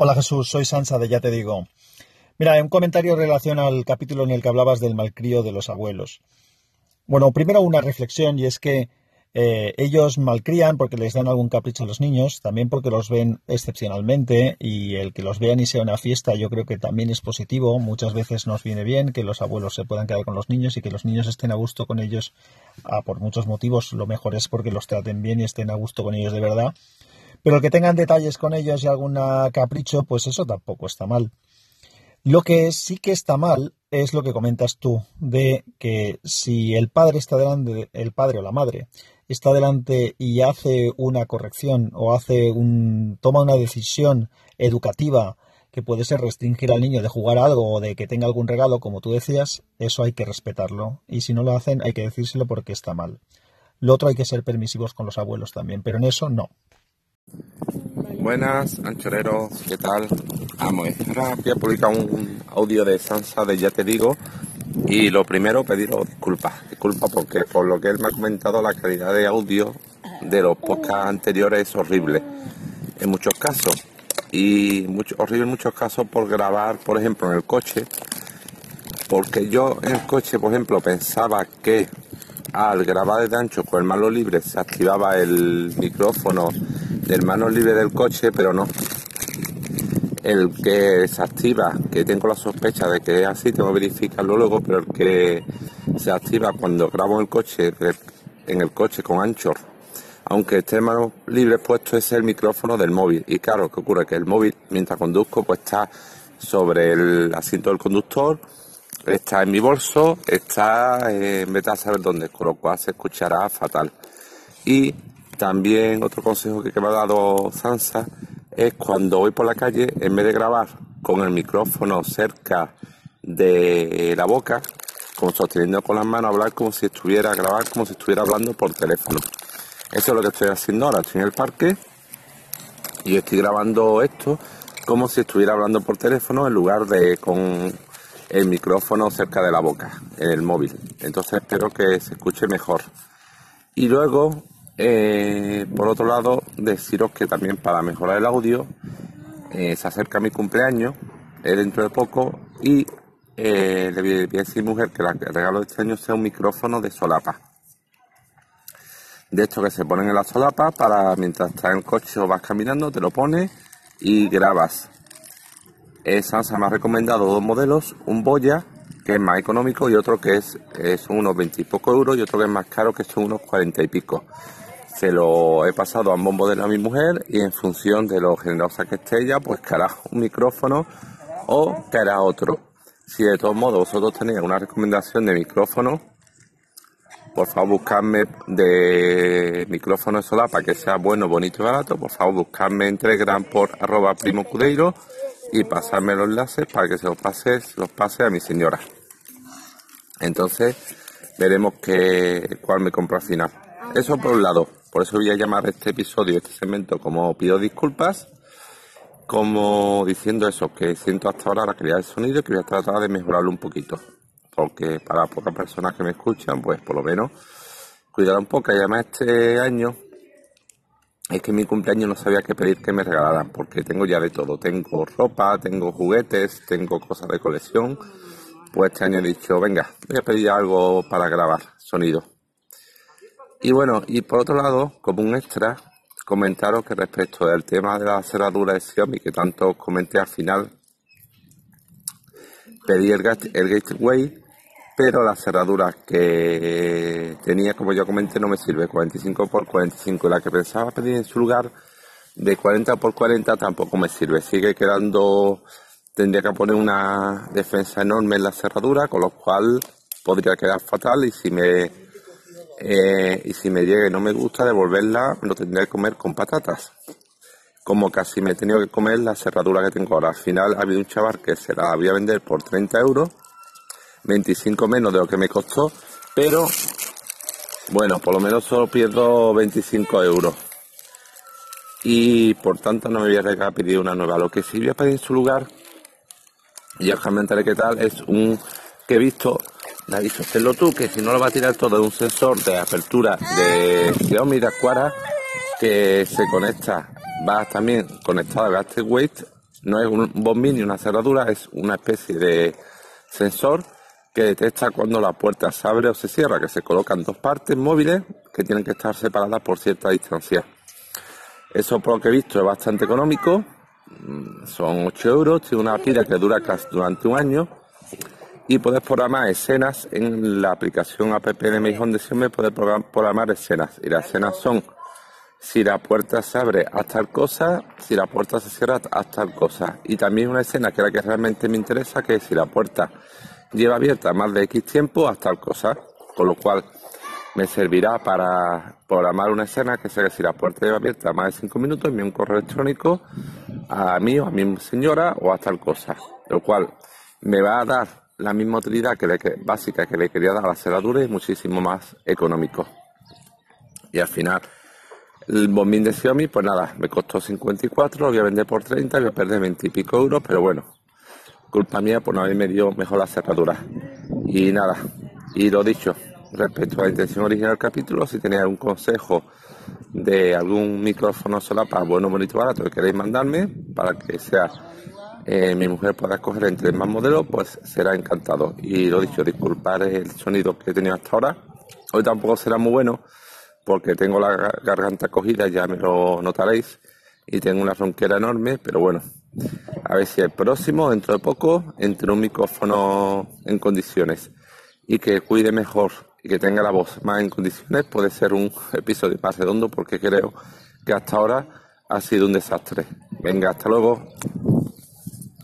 Hola Jesús, soy Sansa de Ya Te Digo. Mira, un comentario en relación al capítulo en el que hablabas del malcrío de los abuelos. Bueno, primero una reflexión y es que eh, ellos malcrían porque les dan algún capricho a los niños, también porque los ven excepcionalmente y el que los vean y sea una fiesta yo creo que también es positivo. Muchas veces nos viene bien que los abuelos se puedan quedar con los niños y que los niños estén a gusto con ellos ah, por muchos motivos. Lo mejor es porque los traten bien y estén a gusto con ellos de verdad. Pero que tengan detalles con ellos y algún capricho, pues eso tampoco está mal. Lo que sí que está mal es lo que comentas tú, de que si el padre está delante, el padre o la madre está delante y hace una corrección o hace un, toma una decisión educativa que puede ser restringir al niño de jugar algo o de que tenga algún regalo, como tú decías, eso hay que respetarlo. Y si no lo hacen, hay que decírselo porque está mal. Lo otro hay que ser permisivos con los abuelos también, pero en eso no. Buenas, anchoreros, ¿qué tal? Vamos, ahora voy a publicar un audio de Sansa de Ya Te Digo y lo primero, pediros disculpas. Disculpas porque por lo que él me ha comentado, la calidad de audio de los podcasts anteriores es horrible en muchos casos. Y mucho, horrible en muchos casos por grabar, por ejemplo, en el coche. Porque yo en el coche, por ejemplo, pensaba que al grabar desde ancho con el mano libre se activaba el micrófono del mano libre del coche, pero no el que se activa, que tengo la sospecha de que es así, tengo que verificarlo luego, pero el que se activa cuando grabo el coche, en el coche con Anchor, aunque esté mano libre puesto, es el micrófono del móvil. Y claro, ¿qué ocurre? Que el móvil, mientras conduzco, pues está sobre el asiento del conductor, está en mi bolso, está en vez de saber dónde, con lo cual se escuchará fatal. Y también otro consejo que me ha dado Sansa es cuando voy por la calle, en vez de grabar con el micrófono cerca de la boca, como sosteniendo con las manos, hablar como si estuviera, grabar como si estuviera hablando por teléfono. Eso es lo que estoy haciendo ahora. Estoy en el parque y estoy grabando esto como si estuviera hablando por teléfono en lugar de con el micrófono cerca de la boca, en el móvil. Entonces espero que se escuche mejor. Y luego eh, por otro lado, deciros que también para mejorar el audio, eh, se acerca mi cumpleaños eh, dentro de poco y le voy a decir mujer que el regalo de este año sea un micrófono de solapa. De esto que se ponen en la solapa para mientras estás en el coche o vas caminando, te lo pones y grabas. Sansa me ha recomendado dos modelos, un Boya que es más económico y otro que es, es unos 20 y poco euros y otro que es más caro que son unos 40 y pico se lo he pasado a un bombo de a mi mujer y en función de lo generosa que esté ella, pues que hará un micrófono o que hará otro. Si de todos modos vosotros tenéis una recomendación de micrófono, por favor buscadme de micrófono solar para que sea bueno, bonito y barato. Por favor buscadme en Telegram por arroba primo cudeiro y pasarme los enlaces para que se los pase, los pase a mi señora. Entonces veremos qué, cuál me compro al final. Eso por un lado. Por eso voy a llamar este episodio, este segmento, como pido disculpas, como diciendo eso, que siento hasta ahora la calidad del sonido y que voy a tratar de mejorarlo un poquito. Porque para pocas personas que me escuchan, pues por lo menos cuidar un poco. Y además este año es que en mi cumpleaños no sabía qué pedir que me regalaran, porque tengo ya de todo. Tengo ropa, tengo juguetes, tengo cosas de colección. Pues este año he dicho, venga, voy a pedir algo para grabar sonido. Y bueno, y por otro lado, como un extra, comentaros que respecto del tema de la cerradura de Xiaomi, que tanto comenté al final, pedí el, el gateway, pero la cerradura que tenía, como ya comenté, no me sirve, 45 x 45. La que pensaba pedir en su lugar, de 40 x 40, tampoco me sirve. Sigue quedando, tendría que poner una defensa enorme en la cerradura, con lo cual podría quedar fatal y si me eh, y si me llega y no me gusta devolverla, lo tendré que comer con patatas. Como casi me he tenido que comer la cerradura que tengo ahora. Al final ha habido un chaval que se la voy a vender por 30 euros, 25 menos de lo que me costó, pero bueno, por lo menos solo pierdo 25 euros. Y por tanto no me voy a arriesgar a pedir una nueva. Lo que sí voy a pedir en su lugar, y os comentaré qué tal, es un que he visto David, sosténlo tú, que si no lo va a tirar todo es un sensor de apertura de Xiaomi de Aquara que se conecta, va también conectado a Weight No es un bombín ni una cerradura, es una especie de sensor que detecta cuando la puerta se abre o se cierra, que se colocan dos partes móviles que tienen que estar separadas por cierta distancia. Eso por lo que he visto es bastante económico, mm, son 8 euros, tiene una pila que dura casi durante un año y puedes programar escenas en la aplicación app de Mi Home de Xiaomi, puedes programar escenas y las escenas son si la puerta se abre a tal cosa, si la puerta se cierra a tal cosa. Y también una escena que es la que realmente me interesa, que es si la puerta lleva abierta más de X tiempo a tal cosa. Con lo cual me servirá para programar una escena que sea que si la puerta lleva abierta más de 5 minutos, envíe un correo electrónico a mí o a mi señora o a tal cosa. Lo cual me va a dar la misma utilidad que básica que le quería dar a la cerradura y muchísimo más económico. Y al final el bombín de Xiaomi, pues nada, me costó 54, lo voy a vender por 30 voy a perder 20 y pico euros, pero bueno, culpa mía por no haberme dio mejor la cerradura. Y nada, y lo dicho, respecto a la intención original del capítulo, si tenéis algún consejo de algún micrófono solapa bueno, bonito, barato que queréis mandarme para que sea eh, mi mujer pueda escoger entre más modelos, pues será encantado. Y lo dicho, disculpar el sonido que he tenido hasta ahora. Hoy tampoco será muy bueno porque tengo la garganta cogida, ya me lo notaréis, y tengo una ronquera enorme, pero bueno, a ver si el próximo, dentro de poco, entre un micrófono en condiciones y que cuide mejor y que tenga la voz más en condiciones, puede ser un episodio más redondo porque creo que hasta ahora ha sido un desastre. Venga, hasta luego.